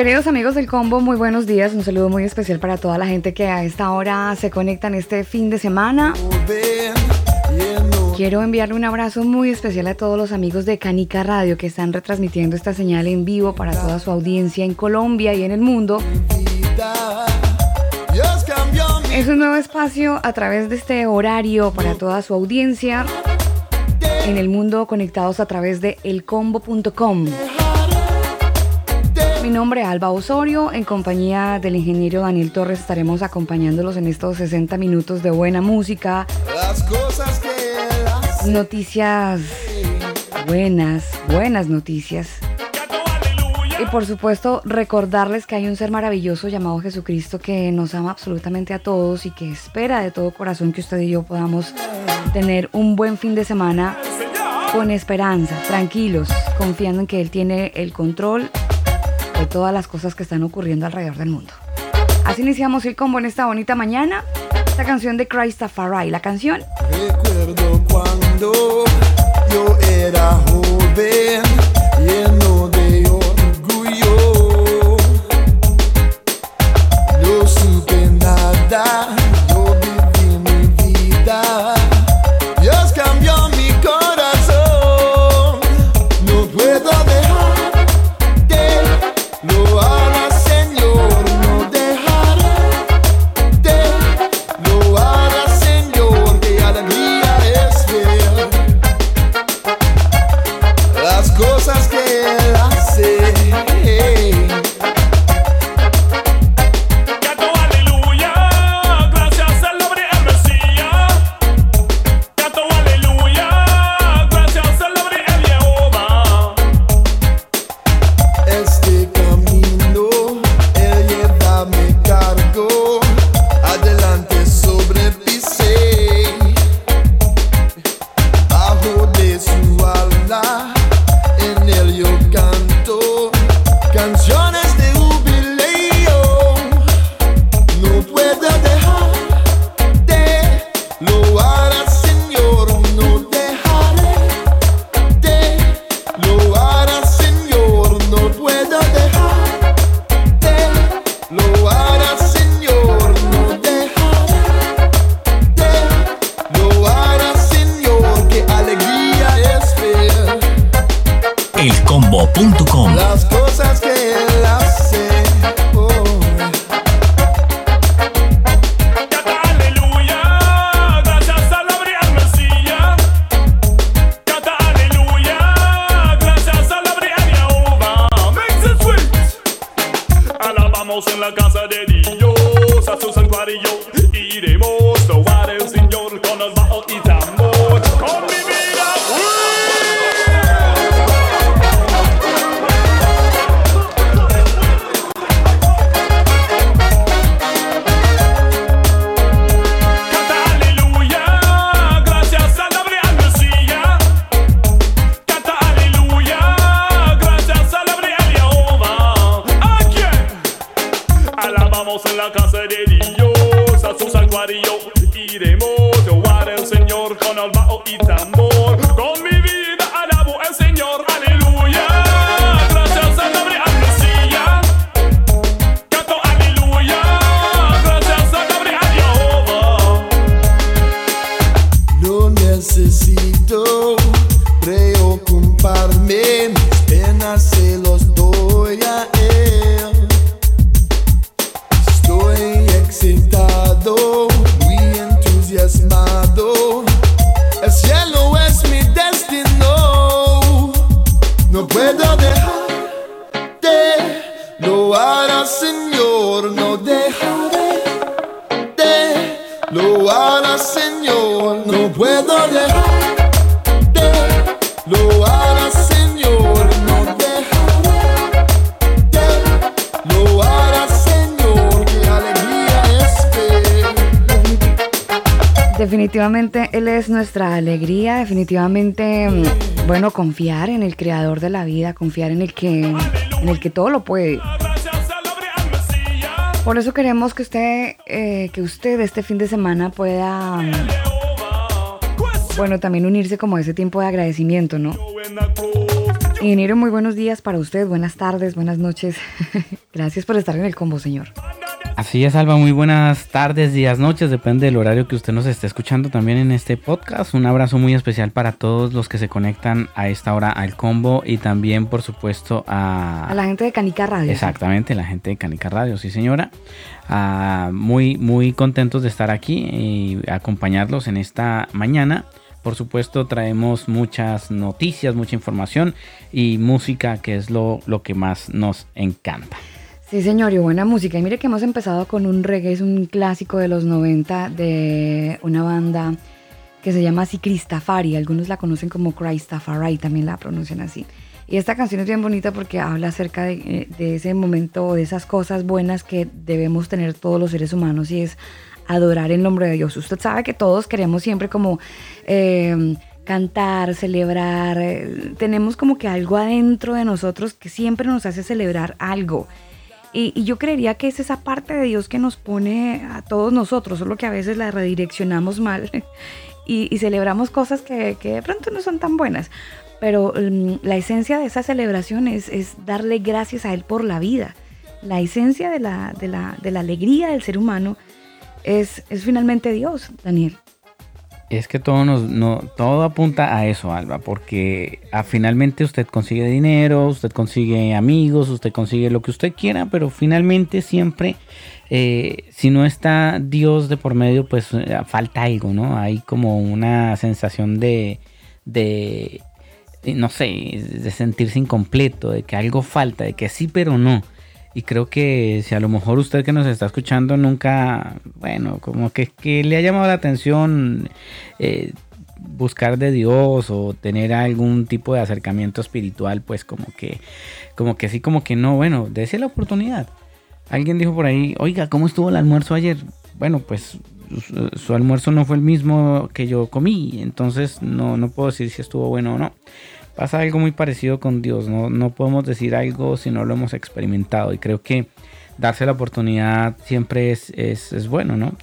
Queridos amigos del combo, muy buenos días. Un saludo muy especial para toda la gente que a esta hora se conecta en este fin de semana. Quiero enviarle un abrazo muy especial a todos los amigos de Canica Radio que están retransmitiendo esta señal en vivo para toda su audiencia en Colombia y en el mundo. Es un nuevo espacio a través de este horario para toda su audiencia en el mundo conectados a través de elcombo.com. Mi nombre es Alba Osorio, en compañía del ingeniero Daniel Torres estaremos acompañándolos en estos 60 minutos de buena música, noticias buenas, buenas noticias. Y por supuesto recordarles que hay un ser maravilloso llamado Jesucristo que nos ama absolutamente a todos y que espera de todo corazón que usted y yo podamos tener un buen fin de semana con esperanza, tranquilos, confiando en que Él tiene el control de todas las cosas que están ocurriendo alrededor del mundo. Así iniciamos el combo en esta bonita mañana. Esta canción de Christopher La canción. Recuerdo cuando yo era joven, definitivamente, mm, bueno, confiar en el creador de la vida, confiar en el que, en el que todo lo puede. Por eso queremos que usted, eh, que usted este fin de semana pueda, mm, bueno, también unirse como a ese tiempo de agradecimiento, ¿no? Ingeniero, muy buenos días para usted, buenas tardes, buenas noches. Gracias por estar en el combo, señor. Así es, Alba. Muy buenas tardes, días, noches. Depende del horario que usted nos esté escuchando también en este podcast. Un abrazo muy especial para todos los que se conectan a esta hora al combo y también, por supuesto, a, A la gente de Canica Radio. Exactamente, la gente de Canica Radio, sí señora. Ah, muy, muy contentos de estar aquí y acompañarlos en esta mañana. Por supuesto, traemos muchas noticias, mucha información y música, que es lo, lo que más nos encanta. Sí, señor, y buena música. Y mire que hemos empezado con un reggae, es un clásico de los 90 de una banda que se llama así Cristafari. Algunos la conocen como Christafari, también la pronuncian así. Y esta canción es bien bonita porque habla acerca de, eh, de ese momento, de esas cosas buenas que debemos tener todos los seres humanos y es adorar el nombre de Dios. Usted sabe que todos queremos siempre como eh, cantar, celebrar. eh, tenemos como que algo adentro de nosotros que siempre nos hace celebrar algo. Y, yo creería que es esa parte de Dios que nos pone a todos nosotros, solo que a veces la redireccionamos mal y, celebramos cosas que, de pronto no son tan buenas. Pero mm, la esencia de esa celebración es, darle gracias a Él por la vida. La esencia de la alegría del ser humano es, es finalmente Dios, Daniel. Es que todo nos, no, todo apunta a eso, Alba, porque ah, finalmente usted consigue dinero, usted consigue amigos, usted consigue lo que usted quiera, pero finalmente siempre, eh, si no está Dios de por medio, pues eh, falta algo, ¿no? Hay como una sensación de, de, no sé, de sentirse incompleto, de que algo falta, de que sí, pero no. Y creo que si a lo mejor usted que nos está escuchando nunca, bueno, como que, que le ha llamado la atención eh, buscar de Dios o tener algún tipo de acercamiento espiritual, pues como que, como que sí, como que no, bueno, dése la oportunidad. Alguien dijo por ahí, oiga, ¿cómo estuvo el almuerzo ayer? Bueno, pues su, su almuerzo no fue el mismo que yo comí, entonces no, no puedo decir si estuvo bueno o no pasa algo muy parecido con Dios. No, no podemos decir algo si no lo hemos experimentado. Y creo que darse la oportunidad siempre es, es, es, bueno, ¿no?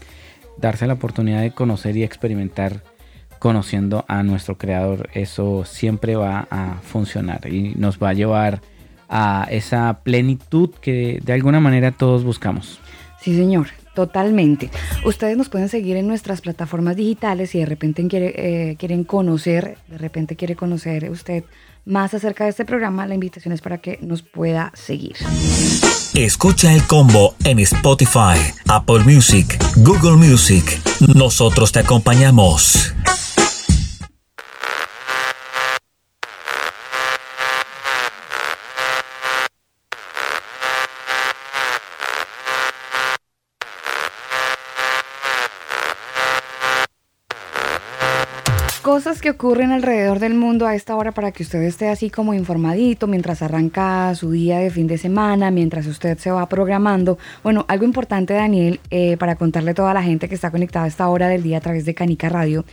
Darse la oportunidad de conocer y experimentar conociendo a nuestro creador. Eso siempre va a funcionar y nos va a llevar a esa plenitud que de alguna manera todos buscamos. Sí, señor. Totalmente. Ustedes nos pueden seguir en nuestras plataformas digitales si de repente eh, quieren conocer, de repente quiere conocer usted más acerca de este programa, la invitación es para que nos pueda seguir. Escucha el combo en Spotify, Apple Music, Google Music. Nosotros te acompañamos. Cosas que ocurren alrededor del mundo a esta hora para que usted esté así como informadito mientras arranca su día de fin de semana, mientras usted se va programando. Bueno, algo importante, Daniel, eh, para contarle a toda la gente que está conectada a esta hora del día a través de Canica Radio,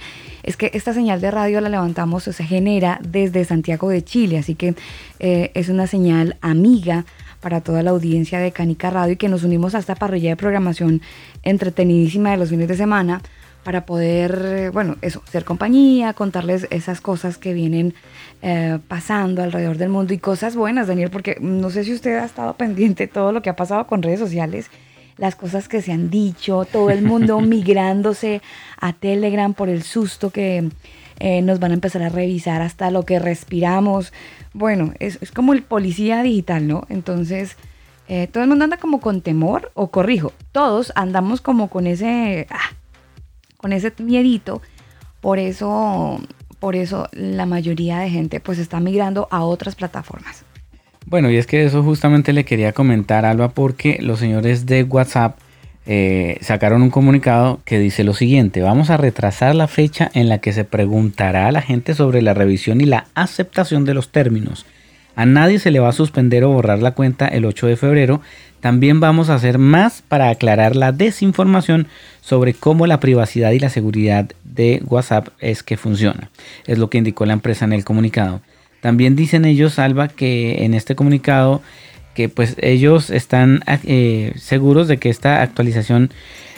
es que esta señal de radio la levantamos o se genera desde Santiago de Chile, así que eh, es una señal amiga para toda la audiencia de Canica Radio y que nos unimos a esta parrilla de programación entretenidísima de los fines de semana para poder, bueno, eso, ser compañía, contarles esas cosas que vienen eh, pasando alrededor del mundo y cosas buenas, Daniel, porque no sé si usted ha estado pendiente de todo lo que ha pasado con redes sociales, las cosas que se han dicho, todo el mundo migrándose a Telegram por el susto que eh, nos van a empezar a revisar hasta lo que respiramos. Bueno, es, es como el policía digital, ¿no? Entonces... Eh, todo el mundo anda como con temor, o corrijo, todos andamos como con ese, ah, con ese miedito. Por eso, por eso la mayoría de gente pues está migrando a otras plataformas. Bueno, y es que eso justamente le quería comentar, Alba, porque los señores de WhatsApp eh, sacaron un comunicado que dice lo siguiente, vamos a retrasar la fecha en la que se preguntará a la gente sobre la revisión y la aceptación de los términos. A nadie se le va a suspender o borrar la cuenta el 8 de febrero. También vamos a hacer más para aclarar la desinformación sobre cómo la privacidad y la seguridad de WhatsApp es que funciona. Es lo que indicó la empresa en el comunicado. También dicen ellos, Alba, que en este comunicado que pues ellos están eh, seguros de que esta actualización,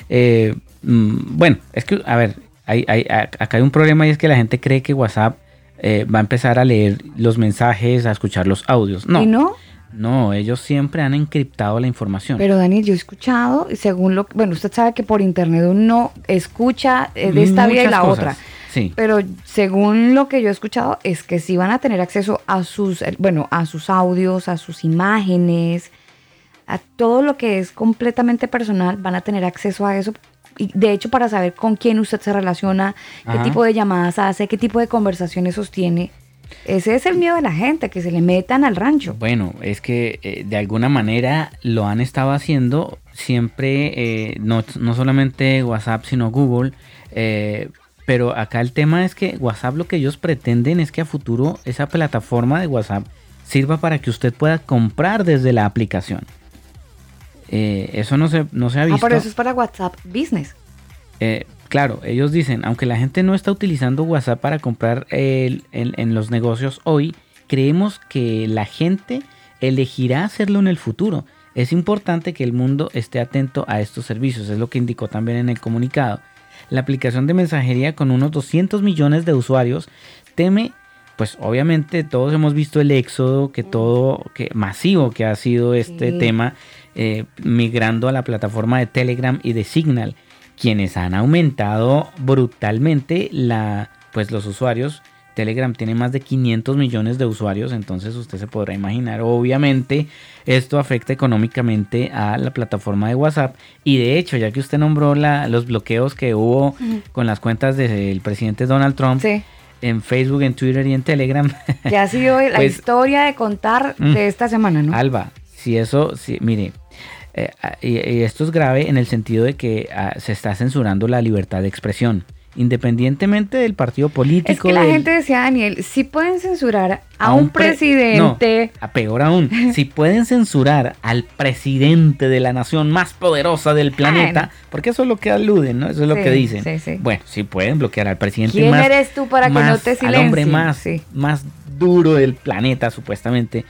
eh, mm, bueno, es que, a ver, hay, acá hay un problema y es que la gente cree que WhatsApp eh, va a empezar a leer los mensajes, a escuchar los audios. No. ¿Y no? No, ellos siempre han encriptado la información. Pero Daniel, yo he escuchado, según lo bueno, usted sabe que por internet uno escucha de esta vida y la otra. Pero según lo que yo he escuchado es que sí van a tener acceso a sus, eh, bueno, a sus audios, a sus imágenes, a todo lo que es completamente personal, van a tener acceso a eso. Y de hecho, para saber con quién usted se relaciona, qué tipo de llamadas hace, qué tipo de conversaciones sostiene. Ese es el miedo de la gente, que se le metan al rancho. Bueno, es que eh, de alguna manera lo han estado haciendo siempre, eh, no, no, solamente WhatsApp, sino Google. Eh, pero acá el tema es que WhatsApp lo que ellos pretenden es que a futuro esa plataforma de WhatsApp sirva para que usted pueda comprar desde la aplicación. Eh, eso no se, no se ha visto. Ah, pero eso es para WhatsApp Business. Eh, claro, ellos dicen, aunque la gente no está utilizando WhatsApp para comprar en los negocios hoy, creemos que la gente elegirá hacerlo en el futuro. Es importante que el mundo esté atento a estos servicios, es lo que indicó también en el comunicado la aplicación de mensajería con unos 200 millones de usuarios teme pues obviamente todos hemos visto el éxodo que todo que masivo que ha sido este tema eh, migrando a la plataforma de Telegram y de Signal quienes han aumentado brutalmente la pues los usuarios. Telegram tiene más de 500 millones de usuarios, entonces usted se podrá imaginar, obviamente esto afecta económicamente a la plataforma de WhatsApp. Y de hecho, ya que usted nombró la, los bloqueos que hubo con las cuentas del presidente Donald Trump. En Facebook, en Twitter y en Telegram. Que ha sido la pues, historia de contar de mm, esta semana, ¿no? Alba, si eso, si, mire, eh, y, esto es grave en el sentido de que ah, se está censurando la libertad de expresión independientemente del partido político. Es que la gente decía, Daniel, si pueden censurar a, un, presidente. a peor aún, si pueden censurar al presidente de la nación más poderosa del planeta, porque eso es lo que aluden, ¿no? Eso es lo que dicen. Bueno, si pueden bloquear al presidente ¿Quién eres tú para que no te silencies? Al hombre más, más duro del planeta, supuestamente.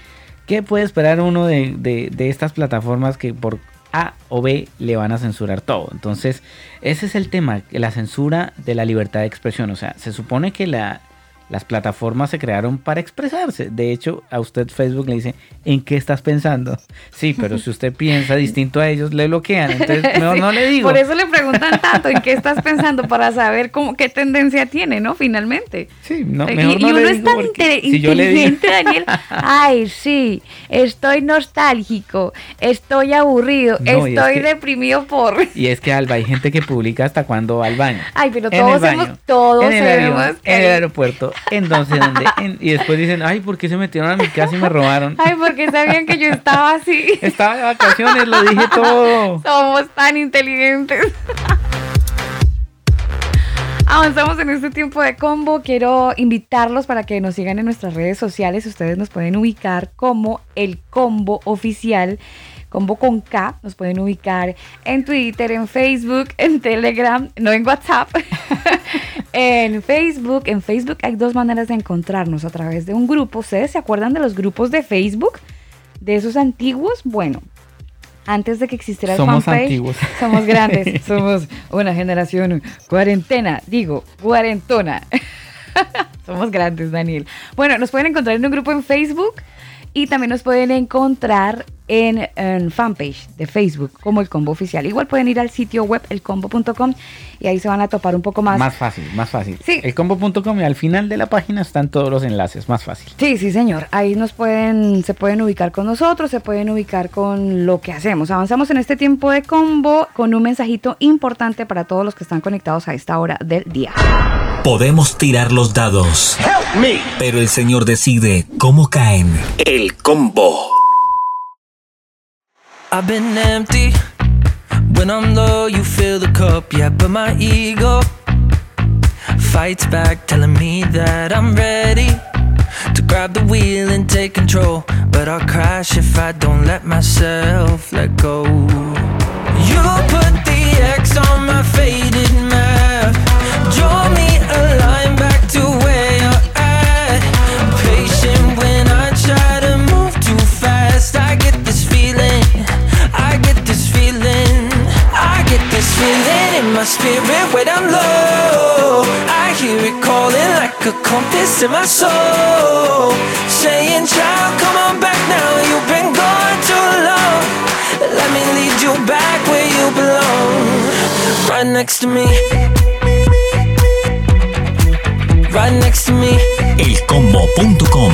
¿Qué puede esperar uno de, de estas plataformas que por a o B le van a censurar todo. Entonces, ese es el tema, la censura de la libertad de expresión. O sea, se supone que la, las plataformas se crearon para expresarse. De hecho, a usted Facebook le dice, ¿en qué estás pensando? Sí, pero si usted piensa distinto a ellos, le bloquean. Entonces, mejor no le digo. Por eso le preguntan tanto, ¿en qué estás pensando? Para saber cómo, qué tendencia tiene, ¿no? Finalmente. Sí, no, mejor y, no y uno es tan inteligente, Daniel. Ay, sí, estoy nostálgico, estoy aburrido, estoy deprimido por... Y es que, Alba, hay gente que publica hasta cuando va al baño. Ay, pero todos hemos, todos en el, en el aeropuerto entonces, ¿dónde? y después dicen, ay, ¿por qué se metieron a mi casa y me robaron? Ay, porque sabían que yo estaba así. Estaba de vacaciones, lo dije todo. Somos tan inteligentes. Avanzamos en este tiempo de combo. Quiero invitarlos para que nos sigan en nuestras redes sociales. Ustedes nos pueden ubicar como el combo oficial combo con K. Nos pueden ubicar en Twitter, en Facebook, en Telegram, no en WhatsApp, en Facebook. En Facebook hay dos maneras de encontrarnos a través de un grupo. ¿Ustedes se acuerdan de los grupos de Facebook? De esos antiguos. Bueno, antes de que existiera el somos antiguos. somos grandes, somos una generación cuarentena, digo, cuarentona. somos grandes, Daniel. Bueno, nos pueden encontrar en un grupo en Facebook y también nos pueden encontrar en, en, fanpage de Facebook como el combo oficial. Igual pueden ir al sitio web elcombo.com y ahí se van a topar un poco más. Más fácil, más fácil. Sí. Elcombo.com y al final de la página están todos los enlaces, más fácil. Sí, sí, señor. Ahí nos pueden, se pueden ubicar con nosotros, se pueden ubicar con lo que hacemos. Avanzamos en este tiempo de combo con un mensajito importante para todos los que están conectados a esta hora del día. Podemos tirar los dados, pero el Señor decide cómo caen. El combo. I've been empty. When I'm low, you fill the cup, yeah, but my ego fights back, telling me that I'm ready to grab the wheel and take control. But I'll crash if I don't let myself let go. You put spirit when I'm low. I hear it calling like a compass in my soul, saying, "Child, come on back now. You've been gone too long. Let me lead you back where you belong, right next to me." Right next to me. elcombo.com.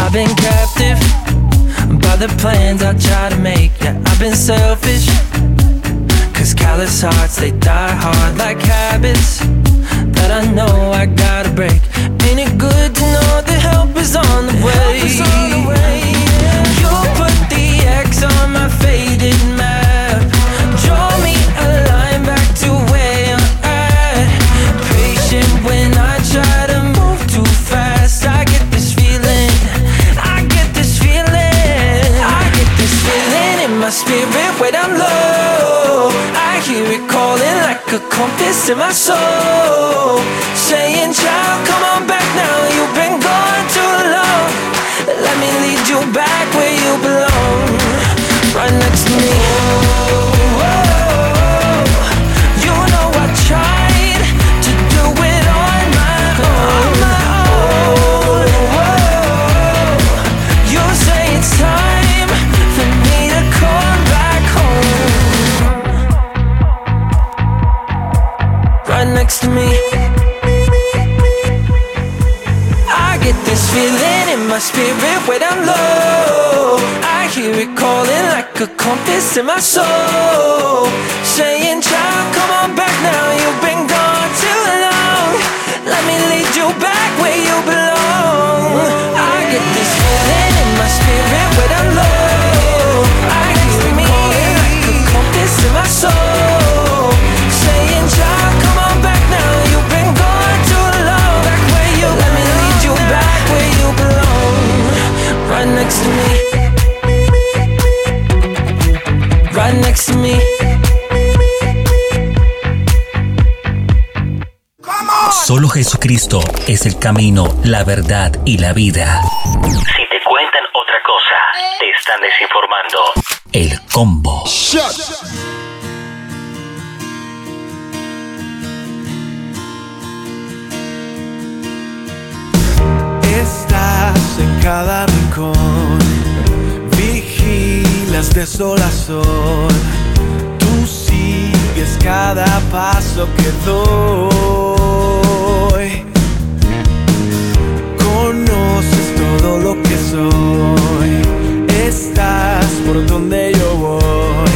I've been captive by the plans I try to make. Yeah, I've been selfish. Cause callous hearts, they die hard like habits that I know I gotta break. Ain't it good to know the help is on the way? Compass in my soul. Saying, child, come on back now. You've been gone too long. Let me lead you back where you belong. Right next next to me. I get this feeling in my spirit when I'm low. I hear it calling like a compass in my soul. Saying, child, come on back now. You've been gone next to me. Solo Jesucristo es el camino, la verdad y la vida. Si te cuentan otra cosa, te están desinformando. El combo. Estás vigilas desolación. Tú sigues cada paso que doy. Conoces todo lo que soy. Estás por donde yo voy.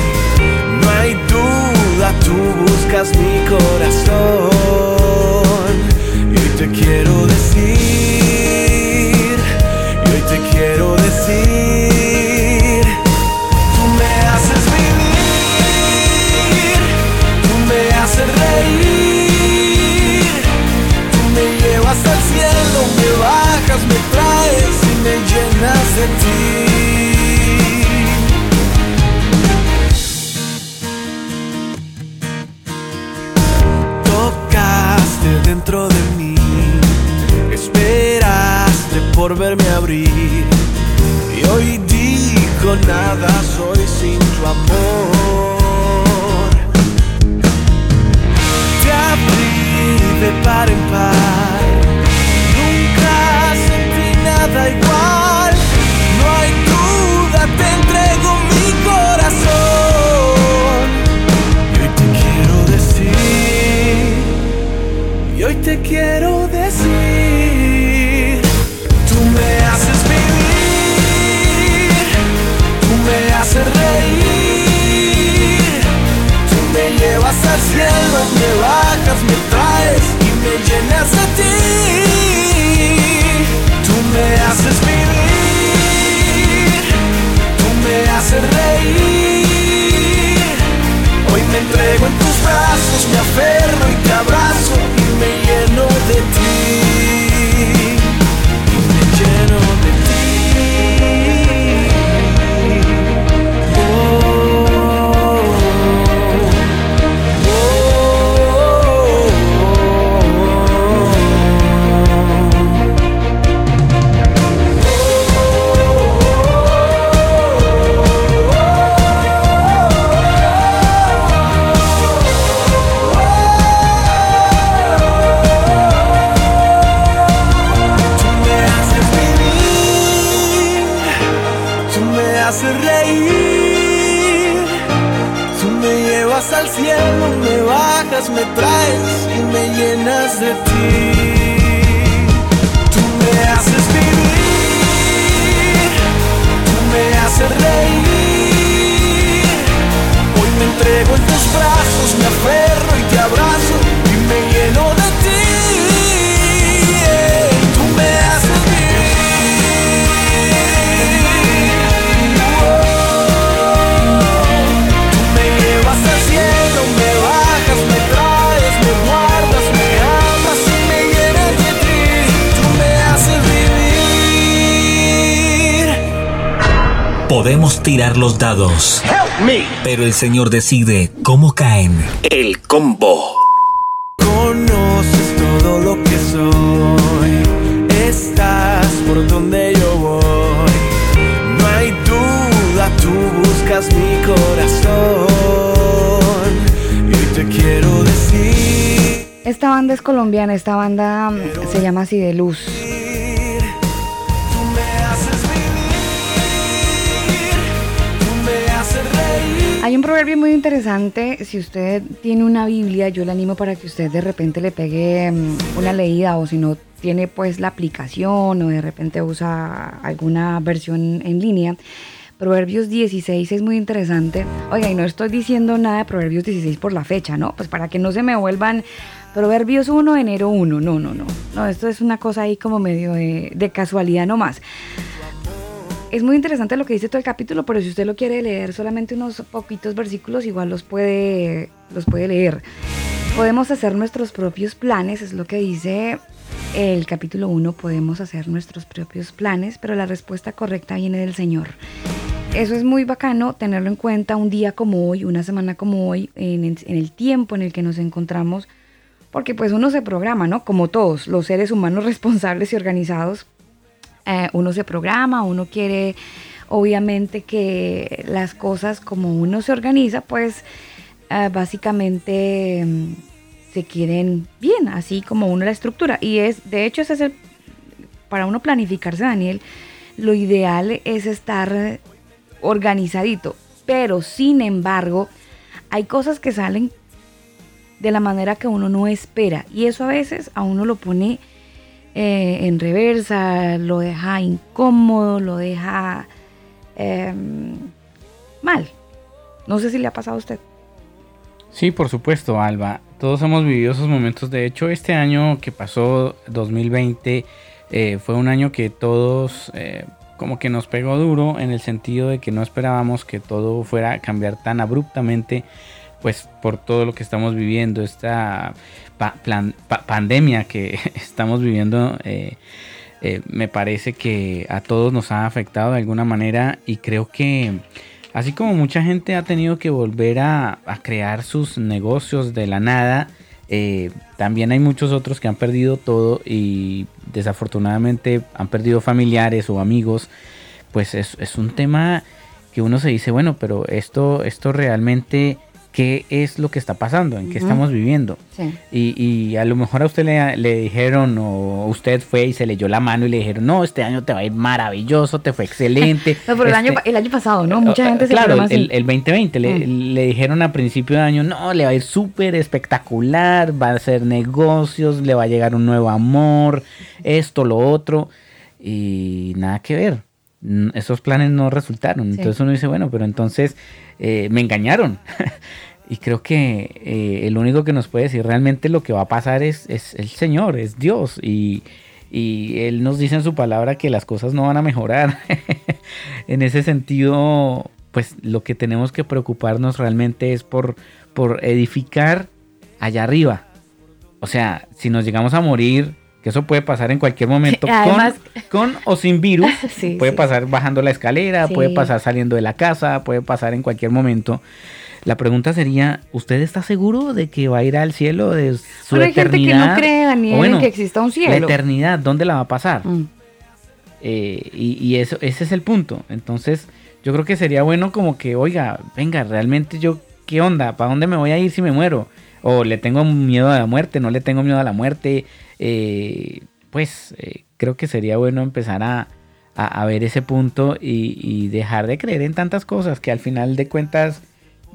No hay duda, tú buscas mi corazón. Nada soy Podemos tirar los dados, pero el Señor decide cómo caen. El combo. Conoces todo lo que soy, estás por donde yo voy. No hay duda, tú buscas mi corazón y te quiero decir. Esta banda es colombiana, esta banda mm, se llama así de luz. Hay un proverbio muy interesante, si usted tiene una Biblia, yo le animo para que usted de repente le pegue mm, una leída o si no tiene pues la aplicación o de repente usa alguna versión en línea. Proverbios 16 es muy interesante. Oiga, y no estoy diciendo nada de Proverbios 16 por la fecha, ¿no? Pues para que no se me vuelvan Proverbios 1, enero 1. No, no, no. No, esto es una cosa ahí como medio de, de casualidad nomás. Es muy interesante lo que dice todo el capítulo, pero si usted lo quiere leer solamente unos poquitos versículos, igual los puede, los puede leer. Podemos hacer nuestros propios planes, es lo que dice el capítulo 1, podemos hacer nuestros propios planes, pero la respuesta correcta viene del Señor. Eso es muy bacano tenerlo en cuenta un día como hoy, una semana como hoy, en, en el tiempo en el que nos encontramos, porque pues uno se programa, ¿no? Como todos los seres humanos responsables y organizados, eh, uno se programa, uno quiere obviamente que las cosas como uno se organiza, pues eh, básicamente mm, se quieren bien, así como uno la estructura. Y es, de hecho, ese es el, para uno planificarse, Daniel, lo ideal es estar organizadito. Pero sin embargo, hay cosas que salen de la manera que uno no espera. Y eso a veces a uno lo pone eh, en reversa, lo deja incómodo, lo deja eh, mal. No sé si le ha pasado a usted. Sí, por supuesto, Alba. Todos hemos vivido esos momentos. De hecho, este año que pasó, 2020, eh, fue un año que todos eh, como que nos pegó duro en el sentido de que no esperábamos que todo fuera a cambiar tan abruptamente, pues por todo lo que estamos viviendo, esta pandemia que estamos viviendo. eh, eh, me parece que a todos nos ha afectado de alguna manera y creo que así como mucha gente ha tenido que volver a, a crear sus negocios de la nada, eh, también hay muchos otros que han perdido todo y desafortunadamente han perdido familiares o amigos. Pues es, es un tema que uno se dice, bueno, pero esto, esto realmente, ¿qué es lo que está pasando? ¿En qué estamos viviendo? Sí. Y, y a lo mejor a usted le, le dijeron, o usted fue y se leyó la mano y le dijeron, no, este año te va a ir maravilloso, te fue excelente. No, pero el, año, Este, el año pasado, ¿no? Mucha eh, gente se Claro, el, el 2020 le, le dijeron a principio de año, no, le va a ir súper espectacular, va a hacer negocios, le va a llegar un nuevo amor, esto, lo otro, y nada que ver. Mm, Esos planes no resultaron. Sí. Entonces uno dice, bueno, pero entonces eh, me engañaron. y creo que eh, el único que nos puede decir realmente lo que va a pasar es, es el Señor, es Dios. Y, y Él nos dice en su palabra que las cosas no van a mejorar. en ese sentido, pues lo que tenemos que preocuparnos realmente es por, por edificar allá arriba. O sea, si nos llegamos a morir, que eso puede pasar en cualquier momento, Además- con, con o sin virus, Sí, puede sí. pasar bajando la escalera, Sí. puede pasar saliendo de la casa, puede pasar en cualquier momento. La pregunta sería, ¿usted está seguro de que va a ir al cielo de su Pero hay gente que eternidad? no cree, Daniel, bueno, en que exista un La cielo. eternidad, ¿dónde la va a pasar? Mm. Eh, y, y eso, ese es el punto. Entonces, yo creo que sería bueno como que, oiga, venga, realmente yo, ¿qué onda? ¿Para dónde me voy a ir si me muero? O le tengo miedo a la muerte, no le tengo miedo a la muerte. Eh, pues eh, creo que sería bueno empezar a, a- ver ese punto y dejar de creer en tantas cosas que al final de cuentas,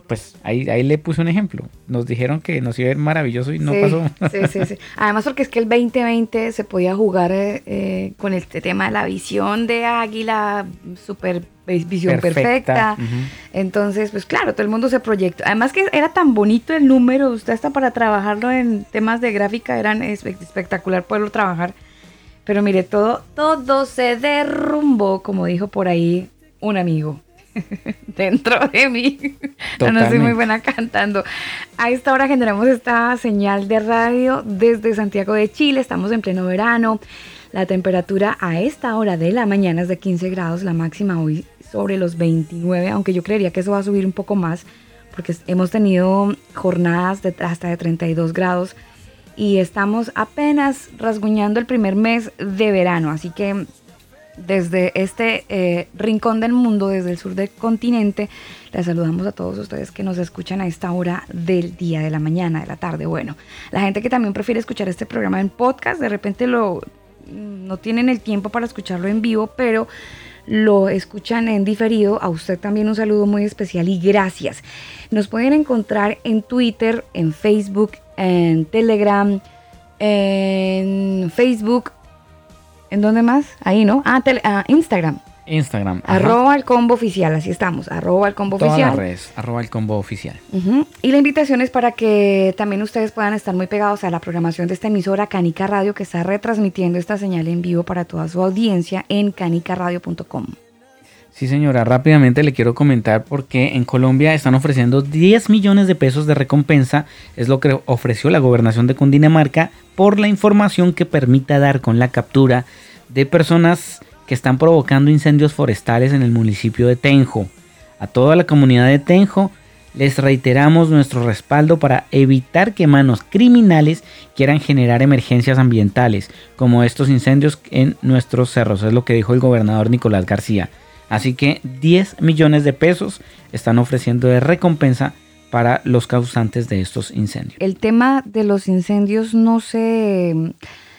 pues ahí, ahí le puse un ejemplo. Nos dijeron que nos iba a ir maravilloso y no Sí, pasó. Sí, sí, sí. Además porque es que el 2020 se podía jugar eh, eh, con este tema de la visión de águila, super visión perfecta. Ujú. Entonces, pues claro, todo el mundo se proyectó. Además que era tan bonito el número, usted hasta para trabajarlo en temas de gráfica eran espe- espectacular poderlo trabajar. Pero mire, todo, todo se derrumbó, como dijo por ahí un amigo. Dentro de mí. No, no soy muy buena cantando. A esta hora generamos esta señal de radio desde Santiago de Chile. Estamos en pleno verano. La temperatura a esta hora de la mañana es de 15 grados, la máxima hoy sobre los 29, aunque yo creería que eso va a subir un poco más porque hemos tenido jornadas de hasta de 32 grados y estamos apenas rasguñando el primer mes de verano, así que desde este eh, rincón del mundo, desde el sur del continente, les saludamos a todos ustedes que nos escuchan a esta hora del día, de la mañana, de la tarde. Bueno, la gente que también prefiere escuchar este programa en podcast, de repente lo no tienen el tiempo para escucharlo en vivo, pero lo escuchan en diferido. A usted también un saludo muy especial y gracias. Nos pueden encontrar en Twitter, en Facebook, en Telegram, en Facebook. ¿En dónde más? Ahí, ¿no? Ah, tele- ah, Instagram. Instagram. ajá. Arroba el combo oficial, así estamos. Arroba el combo Todas las redes, arroba el combo oficial. Y la invitación es para que también ustedes puedan estar muy pegados a la programación de esta emisora Canica Radio que está retransmitiendo esta señal en vivo para toda su audiencia en canicaradio.com. Sí, señora, rápidamente le quiero comentar porque en Colombia están ofreciendo 10 millones de pesos de recompensa, es lo que ofreció la gobernación de Cundinamarca por la información que permita dar con la captura de personas que están provocando incendios forestales en el municipio de Tenjo. A toda la comunidad de Tenjo les reiteramos nuestro respaldo para evitar que manos criminales quieran generar emergencias ambientales, como estos incendios en nuestros cerros, es lo que dijo el gobernador Nicolás García. Así que 10 millones de pesos están ofreciendo de recompensa para los causantes de estos incendios. El tema de los incendios no se mm,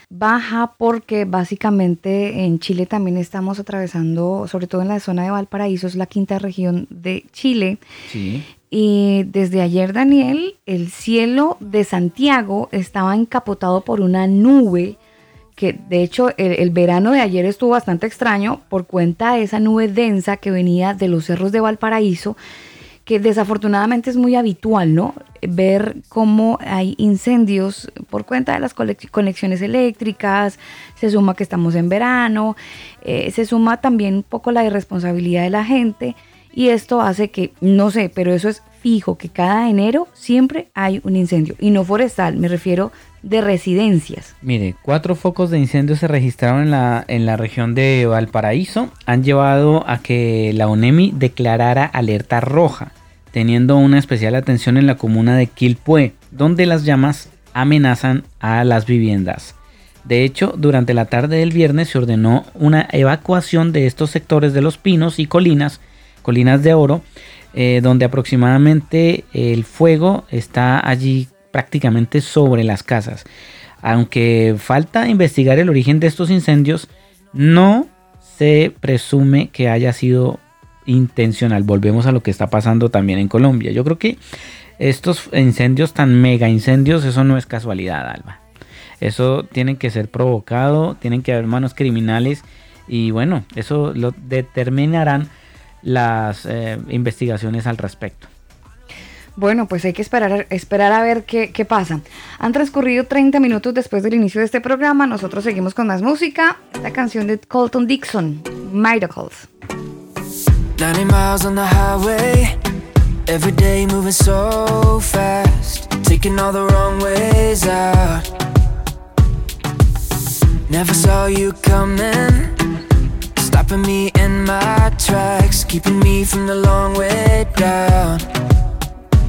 baja porque básicamente en Chile también estamos atravesando, sobre todo en la zona de Valparaíso, es la quinta región de Chile. Sí. Y desde ayer, Daniel, el cielo de Santiago estaba encapotado por una nube que de hecho el, el verano de ayer estuvo bastante extraño por cuenta de esa nube densa que venía de los cerros de Valparaíso, que desafortunadamente es muy habitual, ¿no? Ver cómo hay incendios por cuenta de las conexiones eléctricas, se suma que estamos en verano, eh, se suma también un poco la irresponsabilidad de la gente y esto hace que, no sé, pero eso es fijo, que cada enero siempre hay un incendio y no forestal, me refiero de residencias. Mire, cuatro focos de incendio se registraron en la, en la región de Valparaíso. Han llevado a que la ONEMI declarara alerta roja, teniendo una especial atención en la comuna de Quilpué, donde las llamas amenazan a las viviendas. De hecho, durante la tarde del viernes se ordenó una evacuación de estos sectores de los pinos y colinas, colinas de oro, eh, donde aproximadamente el fuego está allí prácticamente sobre las casas. Aunque falta investigar el origen de estos incendios, no se presume que haya sido intencional. Volvemos a lo que está pasando también en Colombia. Yo creo que estos incendios tan mega incendios, eso no es casualidad, Alba. Eso tiene que ser provocado, tienen que haber manos criminales y bueno, eso lo determinarán las eh, investigaciones al respecto. Bueno, pues hay que esperar, esperar a ver qué, qué pasa. Han transcurrido 30 minutos después del inicio de este programa. Nosotros seguimos con más música. Esta canción de Colton Dixon, Miracles. 90 miles on the highway, every day moving so fast. Taking all the wrong ways out. Never saw you coming, stopping me in my tracks, keeping me from the long way down.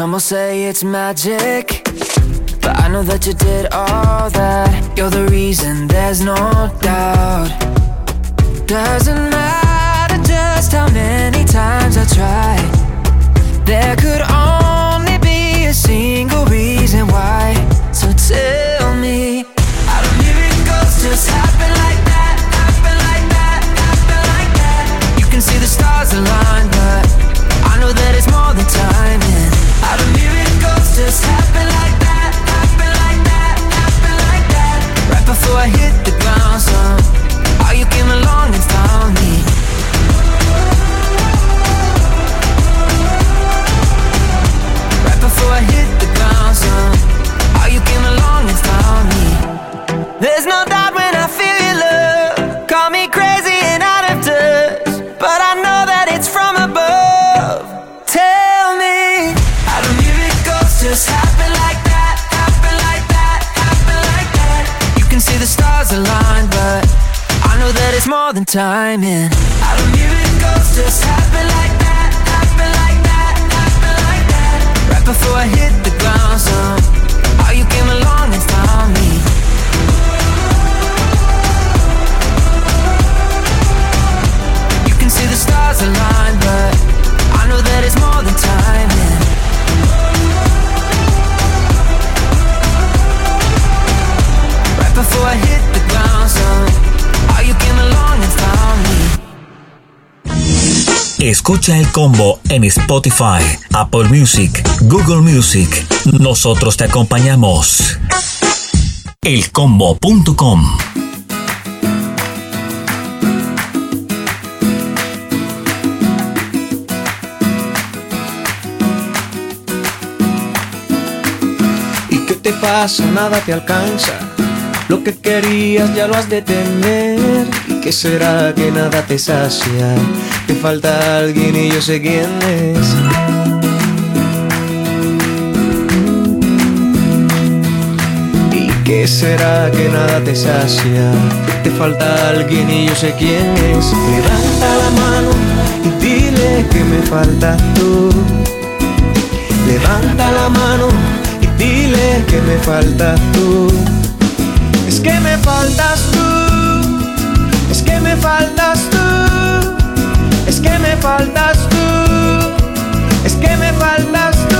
Some will say it's magic. But I know that you did all that. You're the reason, there's no doubt. Doesn't matter just how many times I tried. There could only be a single reason why. Tell me, miracles just happen like that? Happen like that? Happen like that? You can see the stars align, but I know that it's more than timing. Miracles just happen like that? Happen like that? Happen like that? Right before I hit the ground, you came along and found me. Right before I hit There's no doubt when I feel your love. Call me crazy and out of touch, but I know that it's from above. Tell me, how do miracles just happen like that? Happen like that? Happen like that? You can see the stars align, but I know that it's more than timing. How do miracles just happen like that? Happen like that? Happen like that? Right before I hit the ground, son, how you came along Escucha el combo en Spotify, Apple Music, Google Music. Nosotros te acompañamos. Elcombo.com pasa? Nada te alcanza. Lo que querías ya lo has de tener. ¿Y qué será que nada te sacia? Te falta alguien y yo sé quién es. ¿Y qué será que nada te sacia? Te falta alguien y yo sé quién es. Levanta la mano y dile que me faltas tú. Levanta la mano dile que me faltas tú. Es que me faltas tú. Es que me faltas tú. Es que me faltas tú. Es que me faltas tú.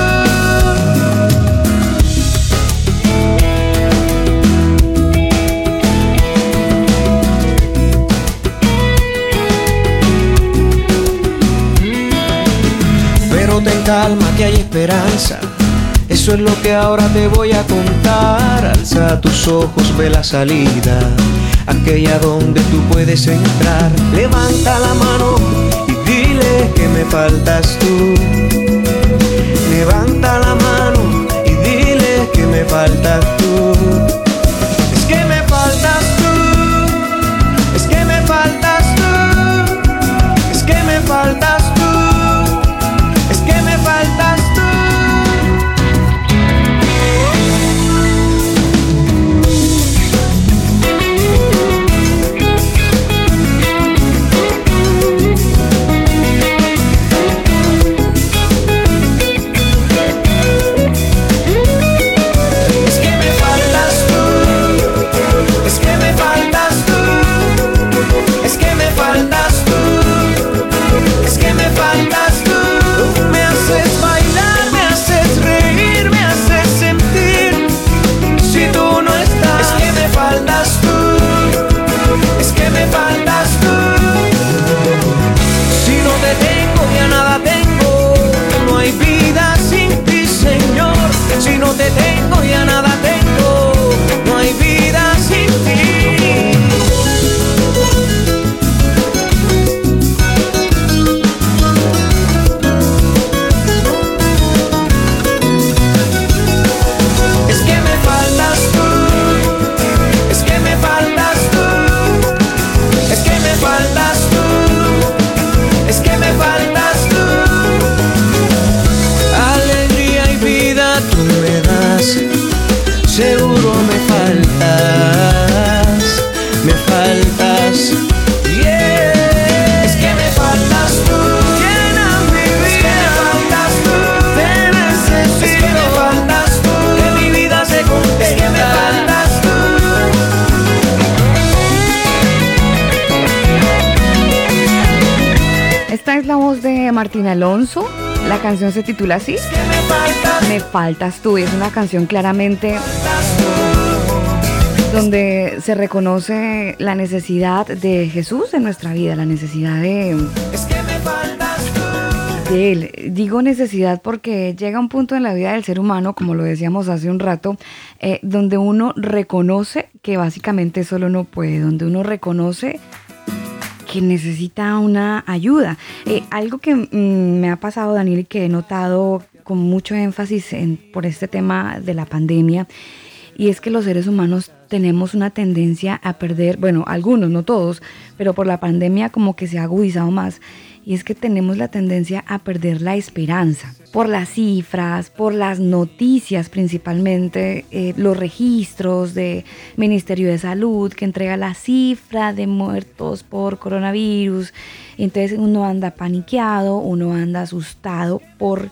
Pero ten calma que hay esperanza. Eso es lo que ahora te voy a contar. Alza tus ojos, ve la salida, aquella donde tú puedes entrar. Levanta la mano y dile que me faltas tú. Levanta la mano y dile que me faltas tú. Canción se titula así. Me faltas tú. Es una canción claramente donde se reconoce la necesidad de Jesús en nuestra vida, la necesidad de, de Él. Digo necesidad porque llega un punto en la vida del ser humano, como lo decíamos hace un rato, eh, donde uno reconoce que básicamente solo no puede, donde uno reconoce que necesita una ayuda. Eh, algo que mm, me ha pasado, Daniel, y que he notado con mucho énfasis en, por este tema de la pandemia, y es que los seres humanos tenemos una tendencia a perder, bueno, algunos, no todos, pero por la pandemia como que se ha agudizado más, y es que tenemos la tendencia a perder la esperanza por las cifras, por las noticias principalmente, eh, los registros de Ministerio de Salud que entrega la cifra de muertos por coronavirus. Entonces uno anda paniqueado, uno anda asustado por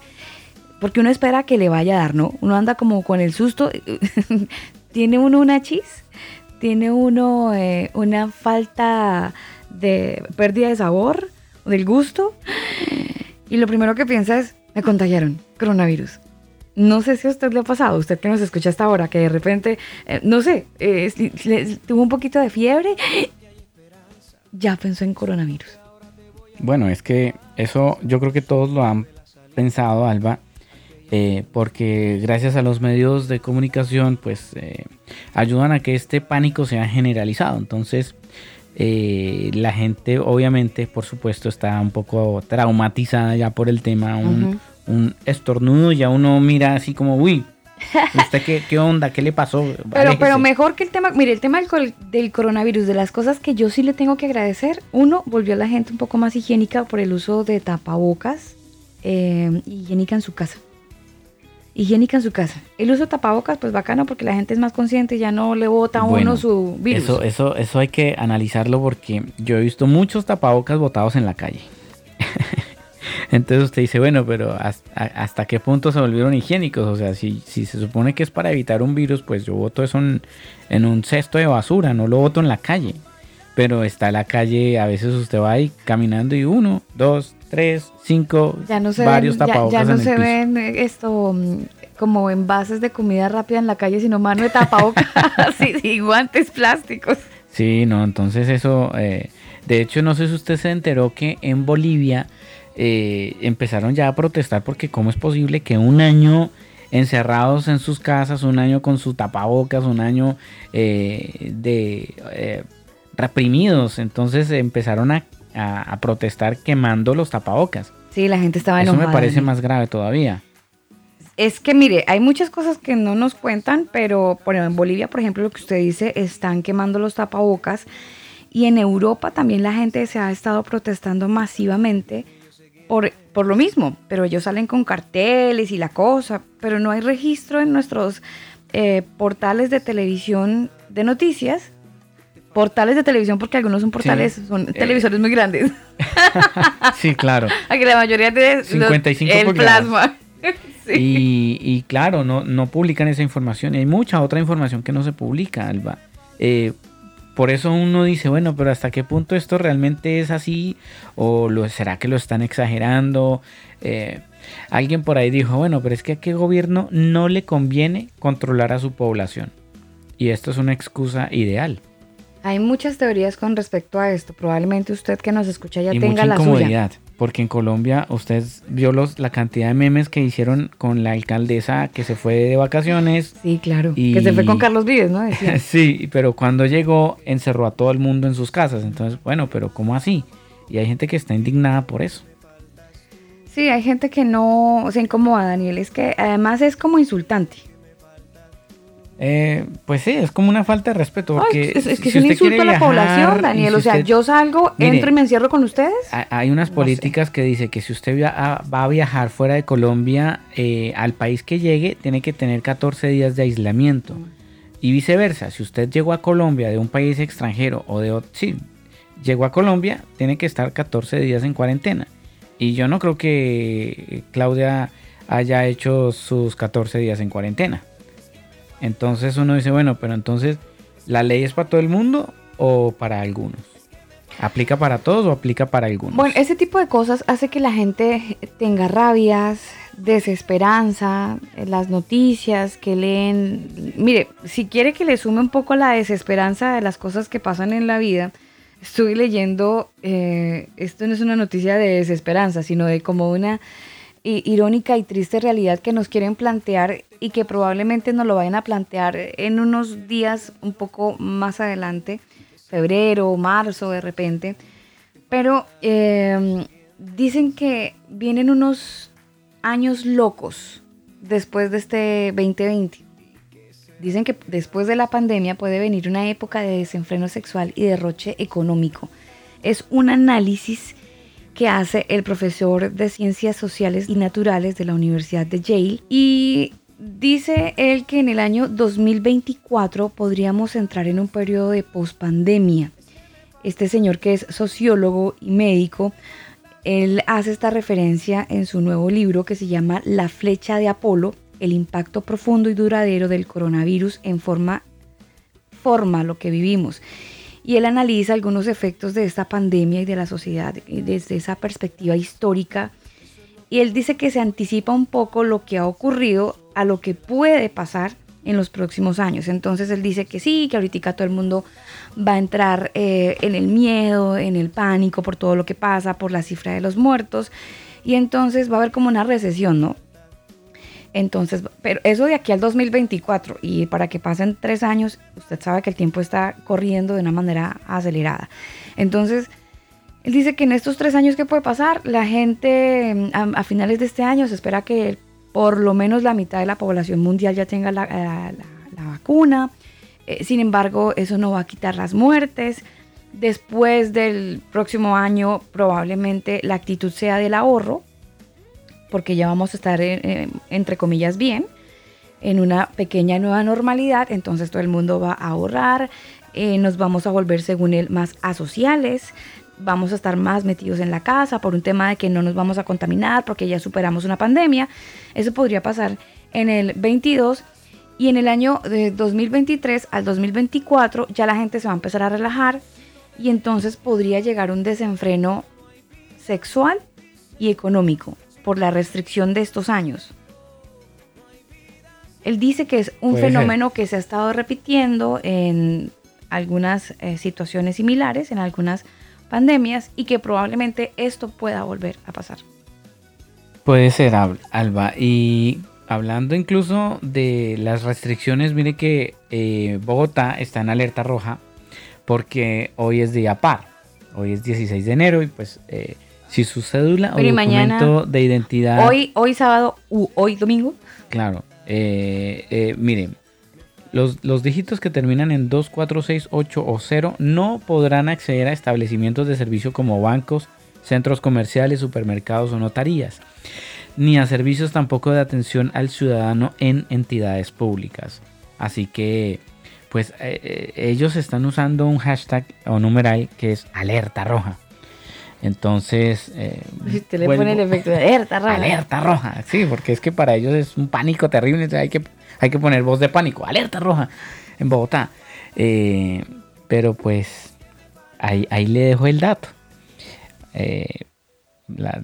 porque uno espera que le vaya a dar, ¿no? Uno anda como con el susto, tiene uno una chis, tiene uno eh, una falta de pérdida de sabor, del gusto, y lo primero que piensa es, me contagiaron, coronavirus. No sé si a usted le ha pasado, usted que nos escucha hasta ahora, que de repente, eh, no sé, eh, tuvo un poquito de fiebre, ya pensó en coronavirus. Bueno, es que eso yo creo que todos lo han pensado, Alba, eh, porque gracias a los medios de comunicación pues eh, ayudan a que este pánico sea generalizado. Entonces eh, la gente obviamente por supuesto está un poco traumatizada ya por el tema, un, estornudo ya uno mira así como, uy. ¿Usted qué, qué onda? ¿Qué le pasó? Pero, pero mejor que el tema, mire, el tema del, del, coronavirus, de las cosas que yo sí le tengo que agradecer, uno, volvió a la gente un poco más higiénica por el uso de tapabocas, higiénica en su casa higiénica en su casa. El uso de tapabocas, pues bacano porque la gente es más consciente y ya no le bota a uno su virus. Eso, eso, eso hay que analizarlo porque yo he visto muchos tapabocas botados en la calle. Entonces usted dice, bueno, pero hasta, qué punto se volvieron higiénicos? O sea, si, si se supone que es para evitar un virus, pues yo voto eso en, en un cesto de basura, no lo voto en la calle. Pero está la calle, a veces usted va ahí caminando y uno, dos, tres, cinco, ya no se varios ven, tapabocas. Ya, ya no se ven eh, esto como envases de comida rápida en la calle, sino mano de tapabocas y, guantes plásticos. Sí, no, entonces eso, eh, de hecho no sé si usted se enteró que en Bolivia eh, empezaron ya a protestar porque cómo es posible que un año encerrados en sus casas, un año con su tapabocas, un año de reprimidos, entonces empezaron a a, protestar quemando los tapabocas. Sí, la gente estaba enojada. Eso me parece más grave todavía. Es que mire, hay muchas cosas que no nos cuentan, pero por en Bolivia, por ejemplo, lo que usted dice, están quemando los tapabocas. Y en Europa también la gente se ha estado protestando masivamente por, por lo mismo. Pero ellos salen con carteles y la cosa, pero no hay registro en nuestros eh, portales de televisión de noticias portales de televisión, porque algunos son portales, son eh. televisores muy grandes. sí, claro. Aquí la mayoría de 55 el plasma. y, claro, no, no publican esa información. Y hay mucha otra información que no se publica, Alba. Eh, por eso uno dice, bueno, pero ¿hasta qué punto esto realmente es así? ¿O lo, será que lo están exagerando? Eh, alguien por ahí dijo, bueno, pero es que a qué gobierno no le conviene controlar a su población. Y esto es una excusa ideal. Hay muchas teorías con respecto a esto. Probablemente usted que nos escucha ya y tenga mucha la incomodidad, Porque en Colombia usted vio los, la cantidad de memes que hicieron con la alcaldesa que se fue de vacaciones. Sí, claro. Que se fue con Carlos Vives, ¿no? sí, pero cuando llegó encerró a todo el mundo en sus casas. Entonces, bueno, pero ¿cómo así? Y hay gente que está indignada por eso. Sí, hay gente que no se incomoda, Daniel. Es que además es como insultante. Eh, pues sí, es como una falta de respeto. Porque es, que es un insulto a la población, Daniel. o sea, yo salgo, entro y me encierro con ustedes. Hay unas políticas que dice que si usted va a viajar fuera de Colombia, eh, al país que llegue, tiene que tener 14 días de aislamiento. Mm. Y viceversa, si usted llegó a Colombia de un país extranjero o de otro, sí, llegó a Colombia, tiene que estar 14 días en cuarentena. Y yo no creo que Claudia haya hecho sus 14 días en cuarentena. Entonces uno dice, bueno, pero entonces, ¿la ley es para todo el mundo o para algunos? ¿Aplica para todos o aplica para algunos? Bueno, ese tipo de cosas hace que la gente tenga rabias, desesperanza, eh, las noticias que leen. Mire, si quiere que le sume un poco la desesperanza de las cosas que pasan en la vida, estuve leyendo, eh, esto no es una noticia de desesperanza, sino de como una irónica y triste realidad que nos quieren plantear y que probablemente nos lo vayan a plantear en unos días un poco más adelante, febrero, marzo de repente. Pero em, dicen que vienen unos años locos después de este 2020. Dicen que después de la pandemia puede venir una época de desenfreno sexual y derroche económico. Es un análisis que hace el profesor de Ciencias Sociales y Naturales de la Universidad de Yale y dice él que en el año 2024 podríamos entrar en un periodo de pospandemia. Este señor que es sociólogo y médico, él hace esta referencia en su nuevo libro que se llama La flecha de Apolo, el impacto profundo y duradero del coronavirus en forma forma lo que vivimos y él analiza algunos efectos de esta pandemia y de la sociedad desde esa perspectiva histórica. Y él dice que se anticipa un poco lo que ha ocurrido a lo que puede pasar en los próximos años. Entonces él dice que sí, que ahorita todo el mundo va a entrar eh, en el miedo, en el pánico por todo lo que pasa, por la cifra de los muertos. Y entonces va a haber como una recesión, ¿no? Entonces, pero eso de aquí al 2024 y para que pasen tres años, usted sabe que el tiempo está corriendo de una manera acelerada. Entonces, él dice que en estos tres años que puede pasar, la gente a, finales de este año se espera que por lo menos la mitad de la población mundial ya tenga la, eh, vacuna. Eh, sin embargo, eso no va a quitar las muertes. Después del próximo año probablemente la actitud sea del ahorro, porque ya vamos a estar, eh, eh, entre comillas, bien, en una pequeña nueva normalidad, entonces todo el mundo va a ahorrar, eh, nos vamos a volver, según él, más asociales, vamos a estar más metidos en la casa por un tema de que no nos vamos a contaminar porque ya superamos una pandemia. Eso podría pasar en el 22 y en el año de 2023 al 2024 ya la gente se va a empezar a relajar y entonces podría llegar un desenfreno sexual y económico por la restricción de estos años. Él dice que es un fenómeno que se ha estado repitiendo en algunas eh, situaciones similares, en algunas pandemias, y que probablemente esto pueda volver a pasar. Puede ser, Alba. Y hablando incluso de las restricciones, mire que eh, Bogotá está en alerta roja porque hoy es día par. Hoy es 16 de enero y pues eh, si su cédula o documento de identidad. Hoy, hoy sábado u hoy domingo. Claro. Eh, eh, miren, los, los, dígitos que terminan en 2, 4, 6, 8 o 0 no podrán acceder a establecimientos de servicio como bancos, centros comerciales, supermercados o notarías, ni a servicios tampoco de atención al ciudadano en entidades públicas. Así que, pues eh, ellos están usando un hashtag o numeral que es alerta roja. Entonces. Eh, le pone el efecto de alerta roja. Alerta roja, sí, porque es que para ellos es un pánico terrible. Hay que, hay que poner voz de pánico. Alerta roja en Bogotá. Eh, pero pues ahí, ahí le dejo el dato. Eh,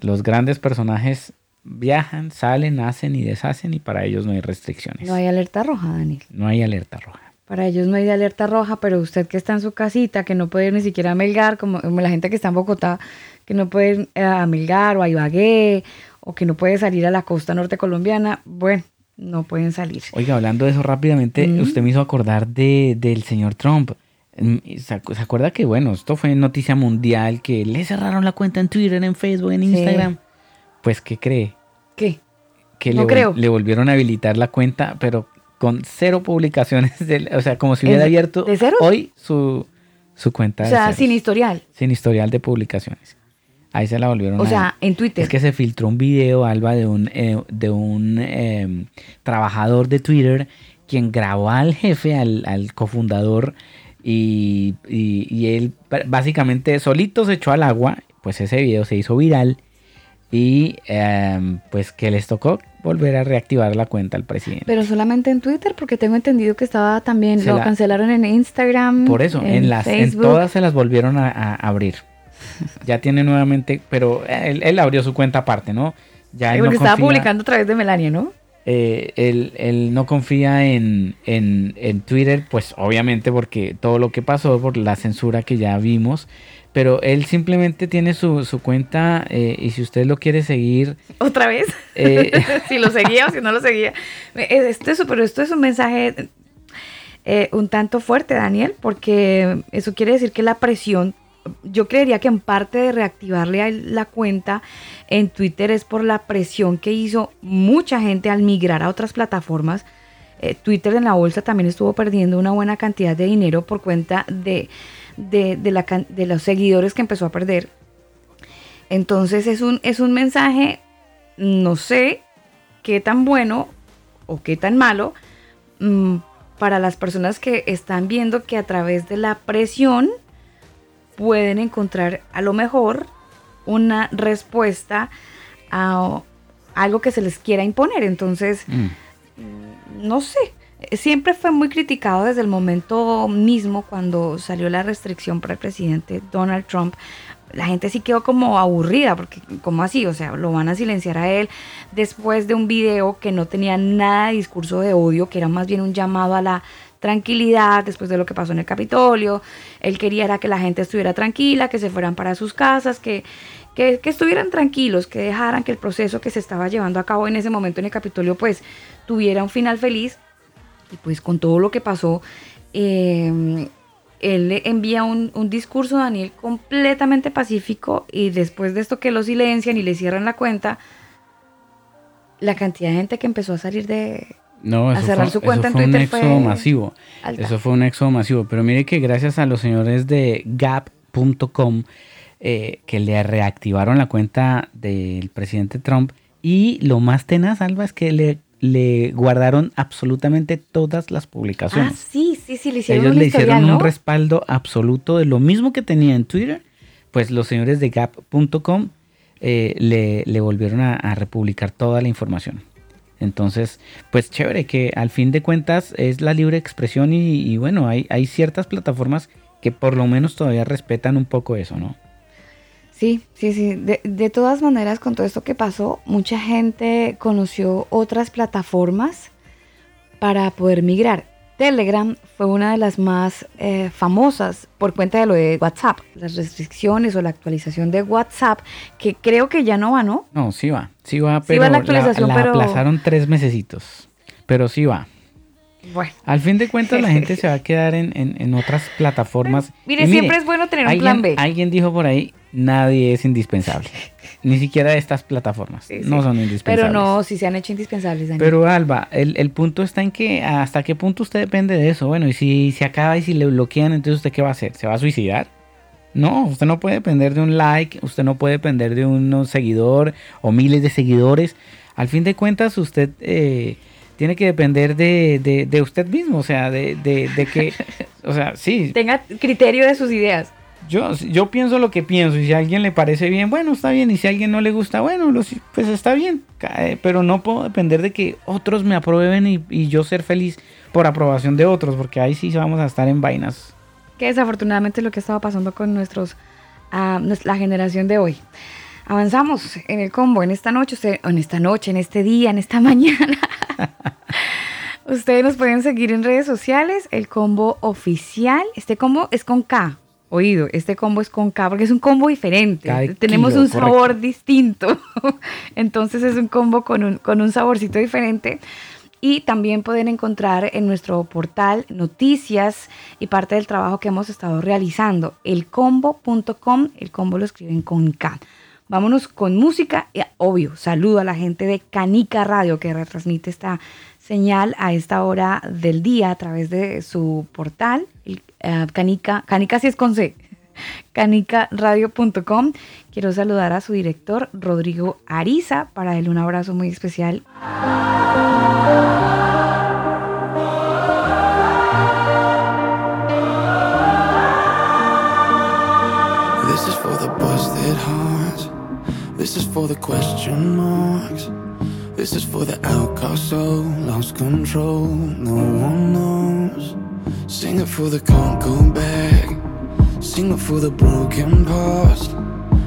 los grandes personajes viajan, salen, hacen y deshacen y para ellos no hay restricciones. No hay alerta roja, Daniel. No hay alerta roja. Para ellos no hay de alerta roja, pero usted que está en su casita, que no puede ir ni siquiera a Melgar, como, la gente que está en Bogotá, que no puede ir a Melgar o a Ibagué, o que no puede salir a la costa norte colombiana, bueno, no pueden salir. Oiga, hablando de eso rápidamente, usted me hizo acordar de, del señor Trump. Mm, ¿Se acuerda que, bueno, esto fue noticia mundial, que le cerraron la cuenta en Twitter, en Facebook, en Instagram? Pues, ¿qué cree? ¿Qué? Que le, creo. le volvieron a habilitar la cuenta, pero con cero publicaciones, o sea, como si hubiera abierto hoy su, su cuenta. O sea, sin historial. Sin historial de publicaciones. Ahí se la volvieron O sea, en Twitter. Es que se filtró un video, Alba, de un, eh, de un em, trabajador de Twitter quien grabó al jefe, al, cofundador, y, y, él básicamente solito se echó al agua. Pues ese video se hizo viral y em, pues que les tocó volver a reactivar la cuenta al presidente. Pero solamente en Twitter, porque tengo entendido que estaba también, Se lo la- cancelaron en Instagram. Por eso, en, las, en todas se las volvieron a, a abrir. Ya tiene nuevamente, pero él, él abrió su cuenta aparte, ¿no? Ya Sí, él no porque estaba confía- publicando a través de Melania, ¿no? eh, él, él no confía en, en, en Twitter, pues obviamente porque todo lo que pasó, por la censura que ya vimos, pero él simplemente tiene su, su cuenta eh, y si usted lo quiere seguir, Otra vez. eh, si lo seguía o si no lo seguía. Eh, Esto es, pero esto es un mensaje eh, un tanto fuerte, Daniel, porque eso quiere decir que la presión, yo creería que en parte de reactivarle a él la cuenta en Twitter es por la presión que hizo mucha gente al migrar a otras plataformas. Eh, Twitter en la bolsa también estuvo perdiendo una buena cantidad de dinero por cuenta de, de, de la can- de los seguidores que empezó a perder. Entonces es un, es un mensaje, no sé qué tan bueno o qué tan malo mm, para las personas que están viendo que a través de la presión pueden encontrar a lo mejor una respuesta a algo que se les quiera imponer. Entonces, mm, no sé, siempre fue muy criticado desde el momento mismo cuando salió la restricción para el presidente Donald Trump. La gente sí quedó como aburrida, porque como así, o sea, lo van a silenciar a él después de un video que no tenía nada de discurso de odio, que era más bien un llamado a la tranquilidad después de lo que pasó en el Capitolio. Él quería era que la gente estuviera tranquila, que se fueran para sus casas, que, que, que estuvieran tranquilos, que dejaran que el proceso que se estaba llevando a cabo en ese momento en el Capitolio pues tuviera un final feliz. Y pues con todo lo que pasó, eh, él le envía un, un discurso, Daniel, completamente pacífico y después de esto que lo silencian y le cierran la cuenta, la cantidad de gente que empezó a salir de... no, a eso cerrar fue, su cuenta eso en fue un Twitter éxodo fue masivo. alta. Eso fue un éxodo masivo. Pero mire que gracias a los señores de gap.com eh, que le reactivaron la cuenta del presidente Trump y lo más tenaz, Alba, es que le, le guardaron absolutamente todas las Ah, publicaciones. sí, sí, sí, le hicieron Ellos un le hicieron un respaldo absoluto de lo mismo que tenía en Twitter, pues los señores de gap.com eh, le, le volvieron a, a republicar toda la información. Entonces, pues chévere que al fin de cuentas es la libre expresión y, y bueno, hay, hay ciertas plataformas que por lo menos todavía respetan un poco eso, ¿no? Sí, sí, sí. De, de todas maneras, con todo esto que pasó, mucha gente conoció otras plataformas para poder migrar. Telegram fue una de las más eh, famosas por cuenta de lo de WhatsApp, las restricciones o la actualización de WhatsApp, que creo que ya no va, ¿no? No, sí va, sí va, Sí pero va la la, actualización, la pero- aplazaron tres mesecitos, pero sí va. Bueno. Al fin de cuentas la gente se va a quedar en, en- en otras plataformas. Mire, Y siempre es bueno tener un plan B. Alguien dijo por ahí, nadie es indispensable. Ni siquiera estas plataformas. Sí, sí. No son indispensables. Pero no, si se han hecho indispensables, Daniel. Pero Alba, el, el punto está en que hasta qué punto usted depende de eso. Bueno, y si se acaba y si le bloquean, entonces usted qué va a hacer? ¿Se va a suicidar? No, usted no puede depender de un like, usted no puede depender de un seguidor o miles de seguidores. Al fin de cuentas, usted eh, tiene que depender de, de- de usted mismo, o sea, de, de- de que, o sea, sí, Tenga criterio de sus ideas. Yo, pienso lo que pienso y si a alguien le parece bien, bueno, está bien. Y si a alguien no le gusta, bueno, pues está bien. Pero no puedo depender de que otros me aprueben y, yo ser feliz por aprobación de otros, porque ahí sí vamos a estar en vainas. que desafortunadamente es lo que estaba pasando con nuestros nues- la generación de hoy. Avanzamos en el combo en esta noche, usted- en esta noche, en este día, en esta mañana. Ustedes nos pueden seguir en redes sociales, el combo oficial. Este combo es con K. Oído, este combo es con K porque es un combo diferente. Tenemos un sabor distinto. Entonces es un combo con un, con un saborcito diferente. Y también pueden encontrar en nuestro portal noticias y parte del trabajo que hemos estado realizando. Elcombo.com, el combo lo escriben con K. Vámonos con música. Y, obvio, saludo a la gente de Canica Radio que retransmite esta señal a esta hora del día a través de su portal. Eh, Canica, Canica sí es con C. canicaradio.com. Quiero saludar a su director, Rodrigo Ariza, para él un abrazo muy especial. This is for the busted hearts. This is for the question marks. This is for the outcast soul, lost control, no one knows. Sing it for the can't go back. Sing it for the broken past.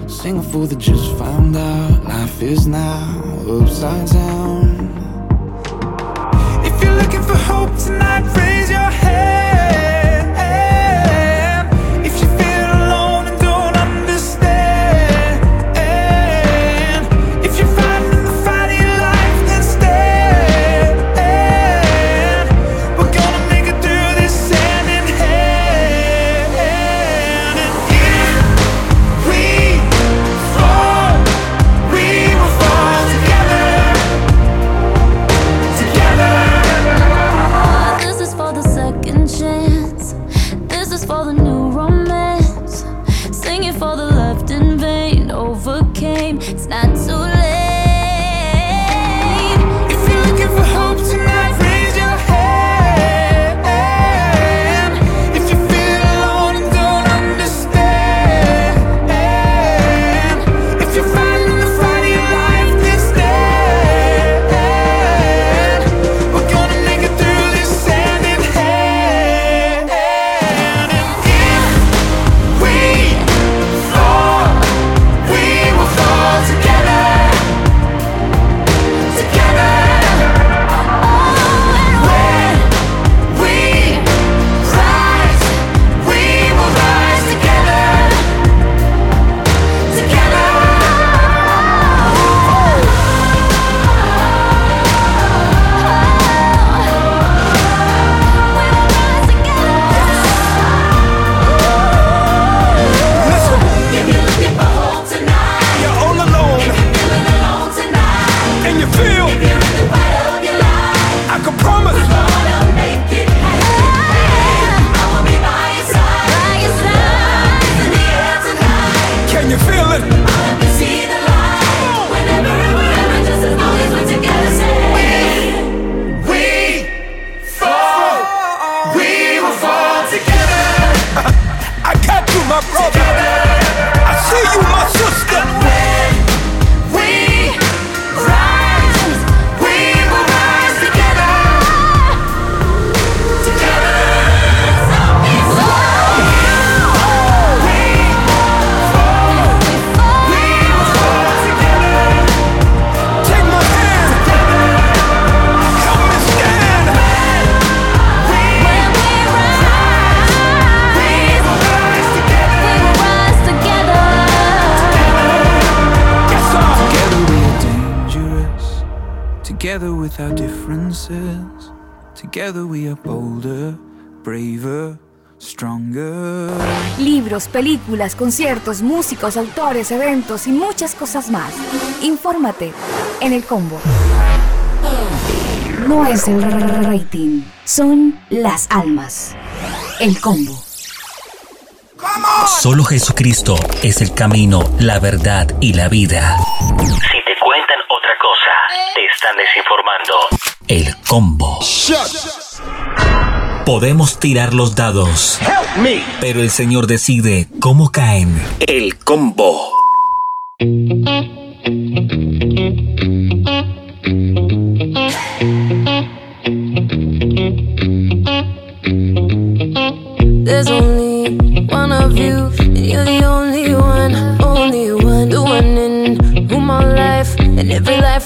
Sing it for the just found out. Life is now upside down. If you're looking for hope tonight, raise your head. Together with our differences. Together we are bolder, braver, stronger. Libros, películas, conciertos, músicos, autores, eventos y muchas cosas más. Infórmate en el combo. No es el rating, son las almas. El combo. Solo Jesucristo es el camino, la verdad y la vida. Están desinformando. El combo. Podemos tirar los dados, pero el Señor decide cómo caen. El combo. There's only one of you, and you're the only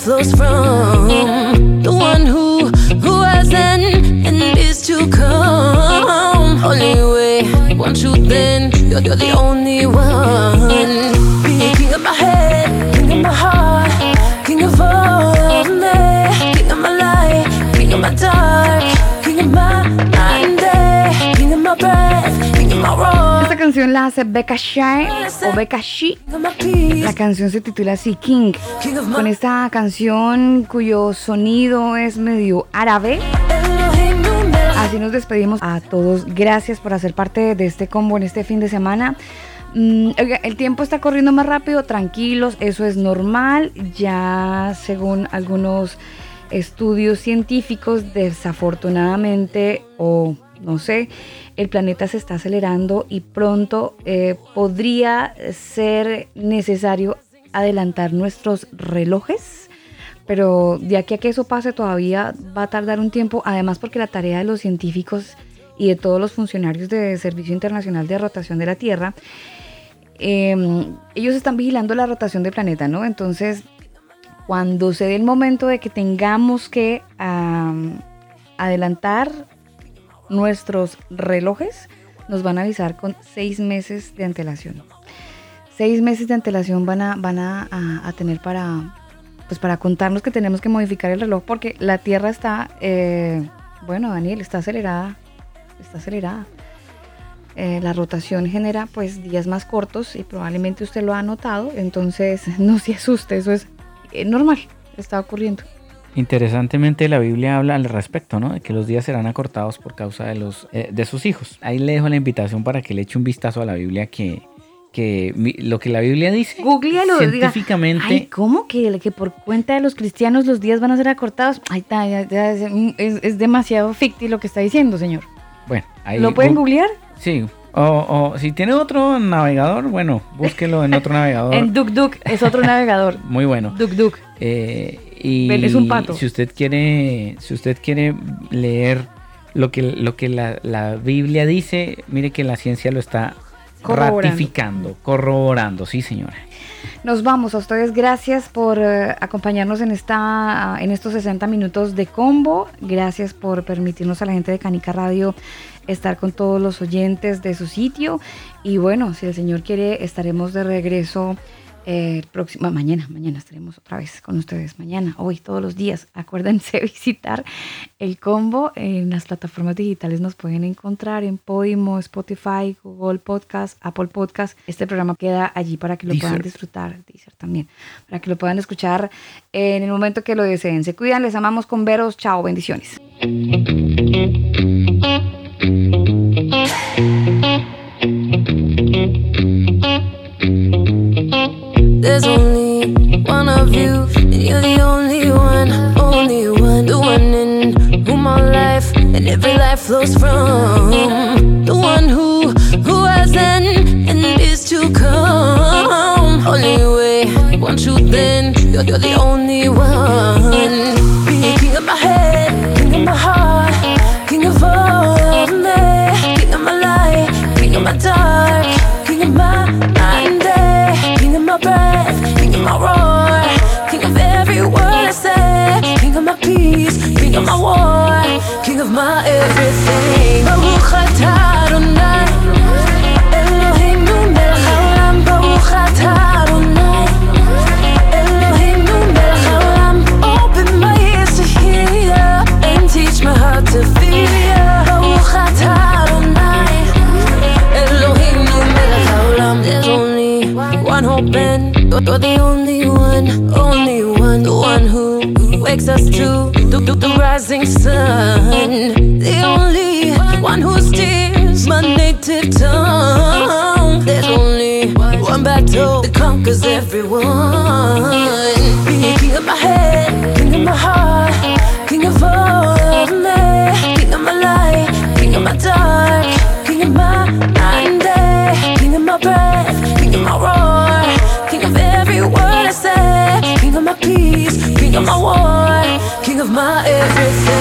flows from. The one who, who hasn't and is to come. Only way, one truth, then you're, you're the only one. La hace Becca Shy o Becca She. La canción se titula así King. Con esta canción cuyo sonido es medio árabe. Así nos despedimos a todos. Gracias por hacer parte de este combo en este fin de semana. Mm, el tiempo está corriendo más rápido, tranquilos, eso es normal. Ya según algunos estudios científicos, desafortunadamente, o no sé, el planeta se está acelerando y pronto eh, podría ser necesario adelantar nuestros relojes, pero de aquí a que eso pase todavía va a tardar un tiempo, además porque la tarea de los científicos y de todos los funcionarios de Servicio Internacional de Rotación de la Tierra, eh, ellos están vigilando la rotación del planeta, ¿no? Entonces, cuando se dé el momento de que tengamos que adelantar nuestros relojes, nos van a avisar con seis meses de antelación. Seis meses de antelación van a, van a, tener para, pues para contarnos que tenemos que modificar el reloj porque la Tierra está, eh, bueno, Daniel, está acelerada, está acelerada. Eh, la rotación genera pues días más cortos y probablemente usted lo ha notado, entonces no se asuste, eso es eh, normal, está ocurriendo. Interesantemente la Biblia habla al respecto, ¿no? De que los días serán acortados por causa de los eh, de sus hijos. Ahí le dejo la invitación para que le eche un vistazo a la Biblia que, que lo que la Biblia dice Googlealo, diga, científicamente Ay, ¿cómo que, que por cuenta de los cristianos los días van a ser acortados? Ay, ta, ya- ya es, es- demasiado ficti lo que está diciendo, señor. Bueno, ahí ¿Lo pueden googlear? Sí. O, o si tiene otro navegador, bueno, búsquelo en otro navegador. En DuckDuck, es otro navegador. Muy bueno. DuckDuck. Eh, y es un pato. Si usted quiere, si usted quiere leer lo que, lo que la, la Biblia dice, mire que la ciencia lo está Corroborando. ratificando, corroborando, sí señora. Nos vamos a ustedes. Gracias por eh, acompañarnos en, esta, en estos 60 minutos de combo. Gracias por permitirnos a la gente de Canica Radio estar con todos los oyentes de su sitio. Y bueno, si el Señor quiere, estaremos de regreso eh, el próximo, mañana. Mañana estaremos otra vez con ustedes. Mañana, hoy, todos los días. Acuérdense visitar el combo. En las plataformas digitales nos pueden encontrar en Podimo, Spotify, Google Podcast, Apple Podcast. Este programa queda allí para que lo puedan disfrutar, Deezer también, para que lo puedan escuchar en el momento que lo deseen. Se cuidan, les amamos con veros. Chao, bendiciones. There's only one of you, and you're the only one, only one. The one in whom my life and every life flows from. The one who, who has an and is to come. Only way, one truth, then you're, you're the only one. Be king of my head, king of my heart, king of all me, king of my light, king of my dark, breath, king of my roar, king of every word I say, king of my peace, king of my war, king of my everything. Baruch atah you're the only one, only one, the one who wakes us to the, the, the rising sun. The only one who steers my native tongue. There's only one battle that conquers everyone. Be king of my head, king of my heart, king of all me, king of my light, king of my dark, king of my day, king of my breath, my war, king of my everything.